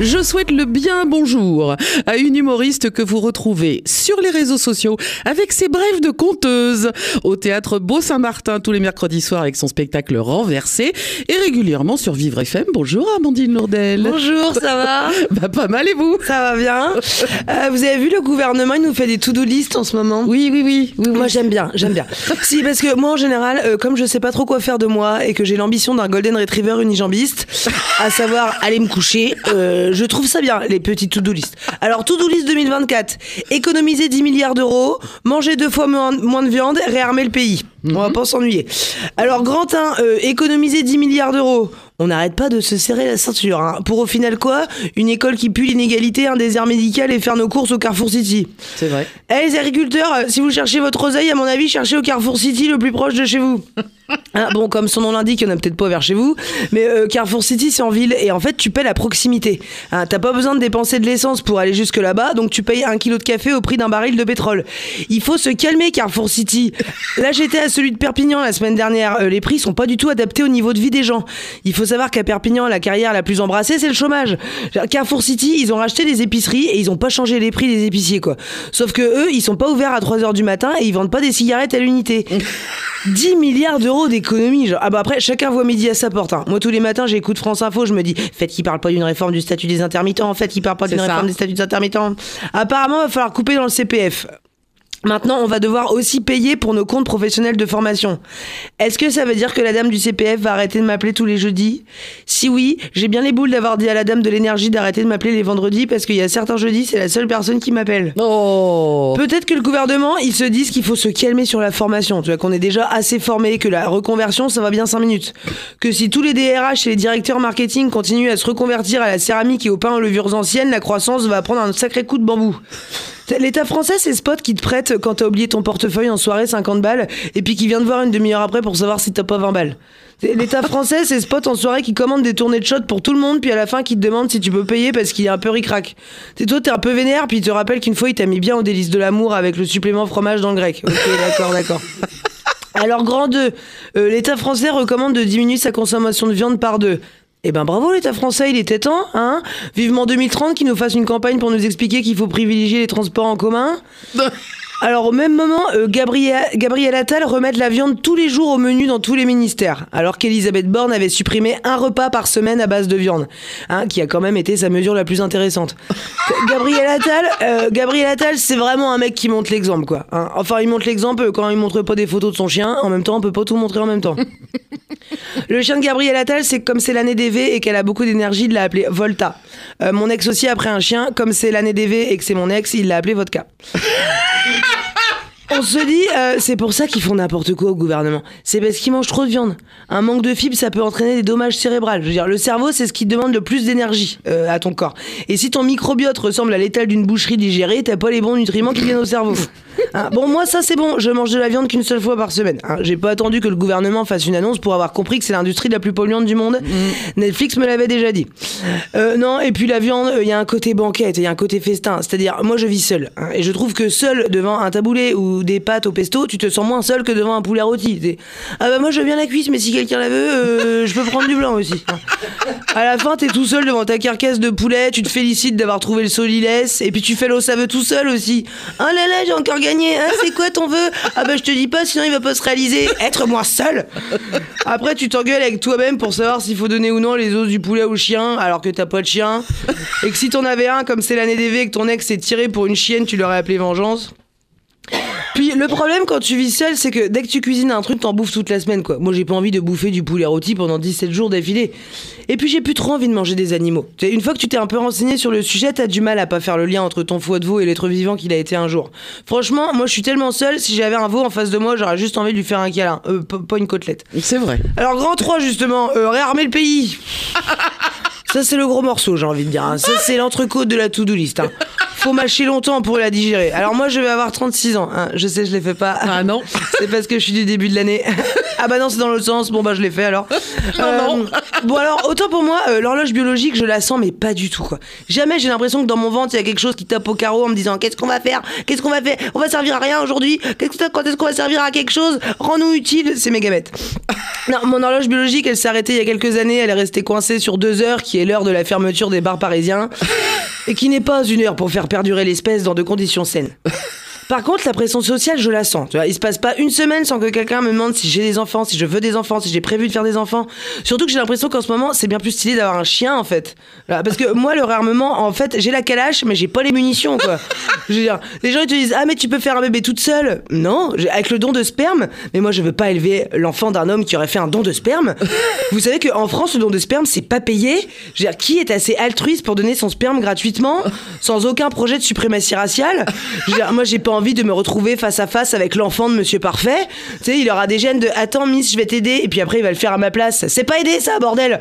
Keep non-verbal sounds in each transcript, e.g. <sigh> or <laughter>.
Je souhaite le bien bonjour à une humoriste que vous retrouvez sur les réseaux sociaux avec ses brèves de conteuse au théâtre Beau-Saint-Martin tous les mercredis soirs avec son spectacle Renversé et régulièrement sur Vivre FM. Bonjour Amandine Lourdel. Bonjour, ça va <laughs> Bah pas mal et vous? Ça va bien. <laughs> Euh, vous avez vu le gouvernement, il nous fait des to-do list en ce moment? Oui, oui, oui. oui, oui. Moi j'aime bien, j'aime bien. <laughs> si parce que moi en général, euh, comme je sais pas trop quoi faire de moi et que j'ai l'ambition d'un golden retriever unijambiste, à savoir aller me coucher, euh, je trouve ça bien les petits to-do list. Alors to-do list 2024, économiser 10 milliards d'euros, manger deux fois moins, moins de viande, réarmer le pays. On va pas s'ennuyer. Alors grand 1, euh, économiser 10 milliards d'euros. On n'arrête pas de se serrer la ceinture. hein. Pour au final quoi? Une école qui pue l'inégalité, un désert médical et faire nos courses au Carrefour City. C'est vrai. Eh les agriculteurs, euh, si vous cherchez votre oseille, à mon avis, cherchez au Carrefour City le plus proche de chez vous. <laughs> Ah, bon, comme son nom l'indique, il n'y en a peut-être pas vers chez vous, mais euh, Carrefour City, c'est en ville, et en fait, tu paies la proximité. Hein, T'as pas besoin de dépenser de l'essence pour aller jusque là-bas, donc tu payes un kilo de café au prix d'un baril de pétrole. Il faut se calmer, Carrefour City. Là, j'étais à celui de Perpignan la semaine dernière. Euh, les prix sont pas du tout adaptés au niveau de vie des gens. Il faut savoir qu'à Perpignan, la carrière la plus embrassée, c'est le chômage. Carrefour City, ils ont racheté des épiceries et ils ont pas changé les prix des épiciers, quoi. Sauf que eux, ils sont pas ouverts à 3h du matin et ils vendent pas des cigarettes à l'unité. 10 milliards d'euros d'économie. Ah bah après, chacun voit midi à sa porte. hein. Moi, tous les matins, j'écoute France Info, je me dis, faites qu'il parle pas d'une réforme du statut des intermittents, faites qu'il parle pas d'une réforme des statuts des intermittents. Apparemment, va falloir couper dans le CPF. Maintenant, on va devoir aussi payer pour nos comptes professionnels de formation. Est-ce que ça veut dire que la dame du CPF va arrêter de m'appeler tous les jeudis? Si oui, j'ai bien les boules d'avoir dit à la dame de l'énergie d'arrêter de m'appeler les vendredis parce qu'il y a certains jeudis, c'est la seule personne qui m'appelle. Oh Peut-être que le gouvernement, ils se disent qu'il faut se calmer sur la formation. Tu vois, qu'on est déjà assez formé, que la reconversion, ça va bien 5 minutes. Que si tous les DRH et les directeurs marketing continuent à se reconvertir à la céramique et au pain aux levures anciennes, la croissance va prendre un sacré coup de bambou. L'État français, c'est spot qui te prête quand t'as oublié ton portefeuille en soirée 50 balles et puis qui vient te voir une demi-heure après pour savoir si t'as pas 20 balles. L'État <laughs> français, c'est spot en soirée qui commande des tournées de shot pour tout le monde, puis à la fin qui te demande si tu peux payer parce qu'il est un peu ricrac. T'es toi, t'es un peu vénère, puis il te rappelle qu'une fois il t'a mis bien au délice de l'amour avec le supplément fromage dans le grec. Ok, <laughs> d'accord, d'accord. Alors, grand 2, l'État français recommande de diminuer sa consommation de viande par deux. Eh ben bravo l'État français, il était temps, hein Vivement 2030 qui nous fasse une campagne pour nous expliquer qu'il faut privilégier les transports en commun. <laughs> Alors au même moment, euh, Gabriel, Gabriel Attal remet de la viande tous les jours au menu dans tous les ministères, alors qu'Elisabeth Borne avait supprimé un repas par semaine à base de viande, hein, qui a quand même été sa mesure la plus intéressante. Gabriel Attal, euh, Gabriel Attal, c'est vraiment un mec qui montre l'exemple, quoi. hein. Enfin, il montre l'exemple quand il montre pas des photos de son chien. En même temps, on peut pas tout montrer en même temps. <laughs> Le chien de Gabriel Attal, c'est comme c'est l'année des V et qu'elle a beaucoup d'énergie, il l'a appelé Volta. Euh, mon ex aussi après un chien, comme c'est l'année des V et que c'est mon ex, il l'a appelé Vodka. <laughs> On se dit, euh, c'est pour ça qu'ils font n'importe quoi au gouvernement. C'est parce qu'ils mangent trop de viande. Un manque de fibres, ça peut entraîner des dommages cérébrales. Je veux dire, le cerveau, c'est ce qui demande le plus d'énergie euh, à ton corps. Et si ton microbiote ressemble à l'étal d'une boucherie digérée, t'as pas les bons nutriments qui viennent au cerveau. Hein, bon, moi, ça, c'est bon. Je mange de la viande qu'une seule fois par semaine. hein. J'ai pas attendu que le gouvernement fasse une annonce pour avoir compris que c'est l'industrie la plus polluante du monde. Netflix me l'avait déjà dit. Euh, non, et puis la viande, il y a un côté banquette, il y a un côté festin. C'est-à-dire, moi, je vis seul. hein, et je trouve que seul devant un taboulé ou des pâtes au pesto, tu te sens moins seul que devant un poulet rôti. Ah bah moi, je veux bien la cuisse, mais si quelqu'un la veut, euh, je peux prendre du blanc aussi. À la fin, t'es tout seul devant ta carcasse de poulet, tu te félicites d'avoir trouvé le solilès, et puis tu fais l'eau saveux tout seul aussi. Ah là là, j'ai encore gagné, hein, c'est quoi ton vœu? Ah bah je te dis pas, sinon il va pas se réaliser. Être moi seul Après, tu t'engueules avec toi-même pour savoir s'il faut donner ou non les os du poulet au chien, alors que t'as pas de chien. Et que si t'en avais un, comme c'est l'année des V et que ton ex s'est tiré pour une chienne, tu l'aurais appelé vengeance. Puis le problème quand tu vis seul, c'est que dès que tu cuisines un truc, t'en bouffes toute la semaine, quoi. Moi, j'ai pas envie de bouffer du poulet rôti pendant 17 jours d'affilée. Et puis, j'ai plus trop envie de manger des animaux. Une fois que tu t'es un peu renseigné sur le sujet, t'as du mal à pas faire le lien entre ton foie de veau et l'être vivant qu'il a été un jour. Franchement, moi, je suis tellement seul, si j'avais un veau en face de moi, j'aurais juste envie de lui faire un câlin. Euh, pas une côtelette. C'est vrai. Alors, grand 3, justement, euh, réarmer le pays. <laughs> Ça, c'est le gros morceau, j'ai envie de dire. hein. Ça, c'est l'entrecôte de la to-do list. hein. Faut mâcher longtemps pour la digérer. Alors, moi, je vais avoir 36 ans. hein. Je sais, je les fais pas. Ah non. C'est parce que je suis du début de l'année. Ah bah non, c'est dans l'autre sens. Bon bah je l'ai fait alors. <laughs> Non, non. Bon alors, autant pour moi, euh, l'horloge biologique, je la sens, mais pas du tout quoi. Jamais j'ai l'impression que dans mon ventre, il y a quelque chose qui tape au carreau en me disant qu'est-ce qu'on va faire? Qu'est-ce qu'on va faire? On va servir à rien aujourd'hui? Qu'est-ce que- Quand est-ce qu'on va servir à quelque chose? Rends-nous utile, c'est méga bête. <laughs> Non, mon horloge biologique, elle s'est arrêtée il y a quelques années. Elle est restée coincée sur deux heures, qui est l'heure de la fermeture des bars parisiens, <laughs> et qui n'est pas une heure pour faire perdurer l'espèce dans de conditions saines. Par contre, la pression sociale, je la sens. Tu vois, il se passe pas une semaine sans que quelqu'un me demande si j'ai des enfants, si je veux des enfants, si j'ai prévu de faire des enfants. Surtout que j'ai l'impression qu'en ce moment, c'est bien plus stylé d'avoir un chien, en fait. Parce que moi, le réarmement, en fait, j'ai la calache, mais j'ai pas les munitions, quoi. Je veux dire, les gens ils te disent ah mais tu peux faire un bébé toute seule. Non, avec le don de sperme. Mais moi, je veux pas élever l'enfant d'un homme qui aurait fait un don de sperme. Vous savez qu'en France, le don de sperme, c'est pas payé. Je veux dire, qui est assez altruiste pour donner son sperme gratuitement, sans aucun projet de suprématie raciale? Je veux dire, moi, j'ai pas envie de me retrouver face à face avec l'enfant de Monsieur Parfait. Tu sais, il aura des gènes de Attends, Miss, je vais t'aider, et puis après, il va le faire à ma place. C'est pas aider, ça, bordel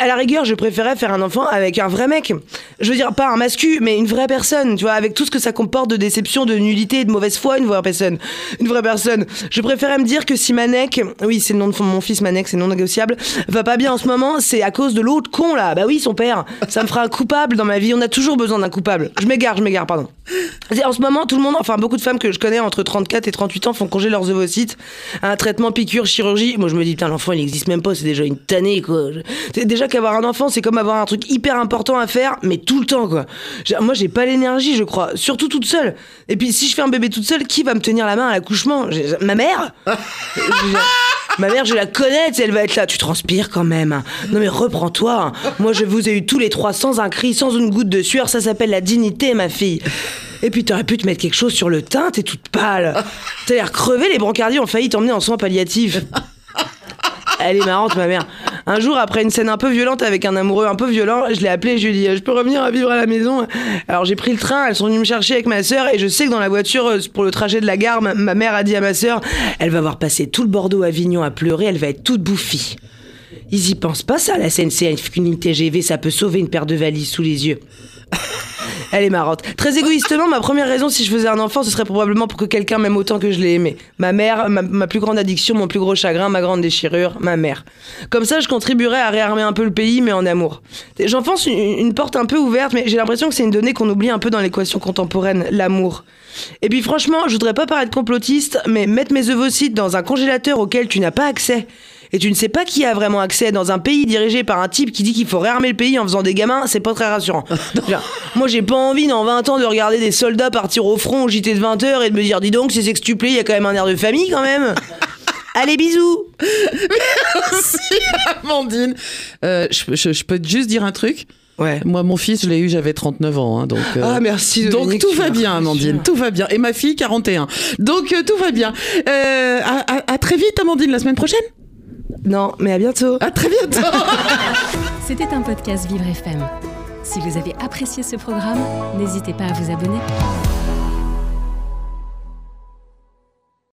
À la rigueur, je préférais faire un enfant avec un vrai mec. Je veux dire, pas un mascu, mais une vraie personne, tu vois, avec tout ce que ça comporte de déception, de nullité de mauvaise foi, une vraie personne. Une vraie personne. Je préférais me dire que si Manek, oui, c'est le nom de mon fils Manek, c'est non négociable, va pas bien en ce moment, c'est à cause de l'autre con là. Bah oui, son père. Ça me fera un coupable dans ma vie. On a toujours besoin d'un coupable. Je m'égare, je m'égare, pardon. En ce moment, tout le monde, enfin beaucoup de femmes que je connais entre 34 et 38 ans font congé leurs ovocytes. Un traitement, piqûre, chirurgie. Moi, je me dis, putain, l'enfant, il existe même pas, c'est déjà une tannée, quoi. C'est Déjà qu'avoir un enfant, c'est comme avoir un truc hyper important à faire, mais tout le temps, quoi. Moi, j'ai pas l'énergie, je crois. Surtout toute seule. Et puis, si je fais un bébé toute seule, qui va me tenir la main à l'accouchement? Ma mère? <laughs> Ma mère, je la connais, elle va être là. Tu transpires quand même. hein. Non mais reprends-toi. hein. Moi, je vous ai eu tous les trois sans un cri, sans une goutte de sueur. Ça s'appelle la dignité, ma fille. Et puis t'aurais pu te mettre quelque chose sur le teint, t'es toute pâle. <laughs> T'as l'air crevé, les brancardiers ont failli t'emmener en soins palliatifs. <laughs> Elle est marrante, ma mère. Un jour, après une scène un peu violente avec un amoureux un peu violent, je l'ai appelée, je lui ai dit, je peux revenir à vivre à la maison? Alors j'ai pris le train, elles sont venues me chercher avec ma sœur, et je sais que dans la voiture, euh, pour le trajet de la gare, ma, ma mère a dit à ma sœur, elle va avoir passé tout le Bordeaux-Avignon à pleurer, elle va être toute bouffie. Ils y pensent pas ça, la SNCF, qu'une TGV, ça peut sauver une paire de valises sous les yeux. Elle est marrante. Très égoïstement, ma première raison si je faisais un enfant, ce serait probablement pour que quelqu'un m'aime autant que je l'ai aimé. Ma mère, ma, plus grande addiction, mon plus gros chagrin, ma grande déchirure, ma mère. Comme ça, je contribuerais à réarmer un peu le pays, mais en amour. J'enfonce une, une porte un peu ouverte, mais j'ai l'impression que c'est une donnée qu'on oublie un peu dans l'équation contemporaine, l'amour. Et puis franchement, je voudrais pas paraître complotiste, mais mettre mes ovocytes dans un congélateur auquel tu n'as pas accès. Et tu ne sais pas qui a vraiment accès dans un pays dirigé par un type qui dit qu'il faut réarmer le pays en faisant des gamins, c'est pas très rassurant. <laughs> Genre, moi j'ai pas envie dans 20 ans de regarder des soldats partir au front au JT de 20h et de me dire dis donc c'est sextuplé, il y a quand même un air de famille quand même. <laughs> Allez bisous Merci, Amandine. Euh, je, je- je peux te juste dire un truc? Ouais. Moi, mon fils, je l'ai eu, j'avais 39 ans. hein, donc, euh, Ah merci donc tout va bien, Amandine, tout va bien. Et ma fille, 41. Donc euh, tout va bien. Euh, à, à- à très vite, Amandine, la semaine prochaine. Non, mais à bientôt. À très bientôt. <laughs> C'était un podcast Vivre FM. Si vous avez apprécié ce programme, n'hésitez pas à vous abonner.